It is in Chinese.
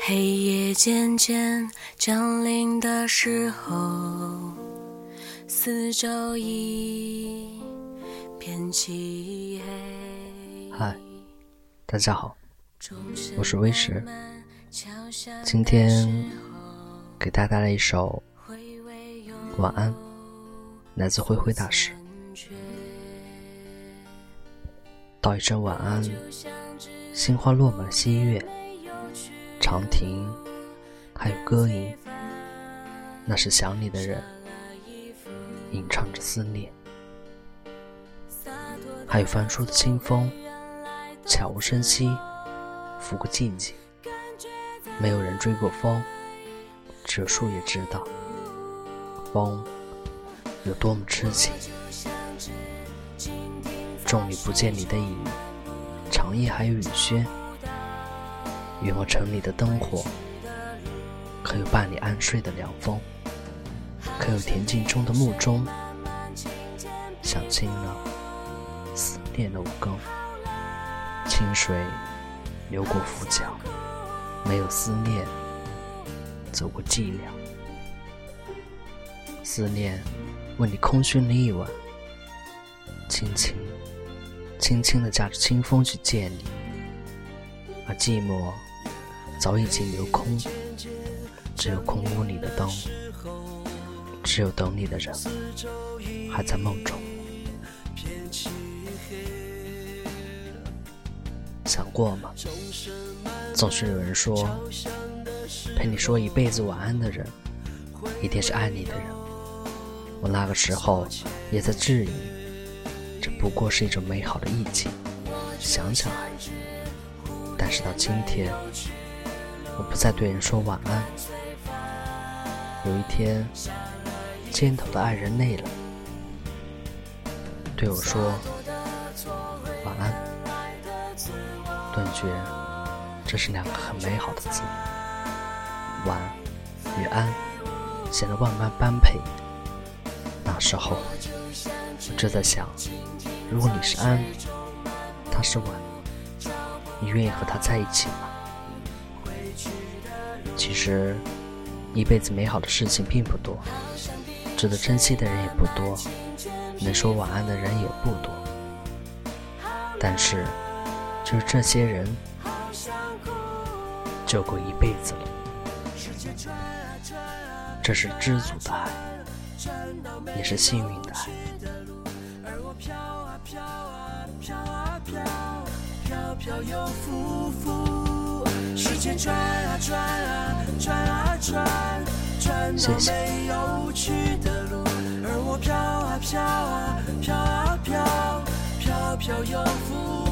黑夜渐渐降临的时候，四周一片漆黑。嗨，大家好，我是微石，今天给大家带来一首晚安，来自灰灰大师。道一声晚安，心花落满西月，长亭还有歌吟，那是想你的人吟唱着思念。还有翻书的清风，悄无声息拂过寂静。没有人追过风，只有树叶知道风有多么痴情。众里不见你的影，长夜还有雨轩。愿我城里的灯火，可有伴你安睡的凉风？可有恬静中的木钟，响清了思念的五更？清水流过浮桥，没有思念走过寂寥。思念为你空虚了一晚，轻轻。轻轻地驾着清风去见你，而寂寞早已经流空，只有空屋里的灯，只有等你的人还在梦中。想过吗？总是有人说，陪你说一辈子晚安的人，一定是爱你的人。我那个时候也在质疑。不过是一种美好的意境，想想而已。但是到今天，我不再对人说晚安。有一天，肩头的爱人累了，对我说晚安。顿觉这是两个很美好的字，晚与安显得万般般配。那时候，我正在想。如果你是安，他是晚，你愿意和他在一起吗？其实，一辈子美好的事情并不多，值得珍惜的人也不多，能说晚安的人也不多。但是，就是这些人，就够一辈子了。这是知足的爱，也是幸运的爱。我飘啊飘啊飘啊，飘飘飘又浮浮。世界转啊转啊转啊转，转到没有去的路。而我飘啊飘啊飘啊飘，飘飘又浮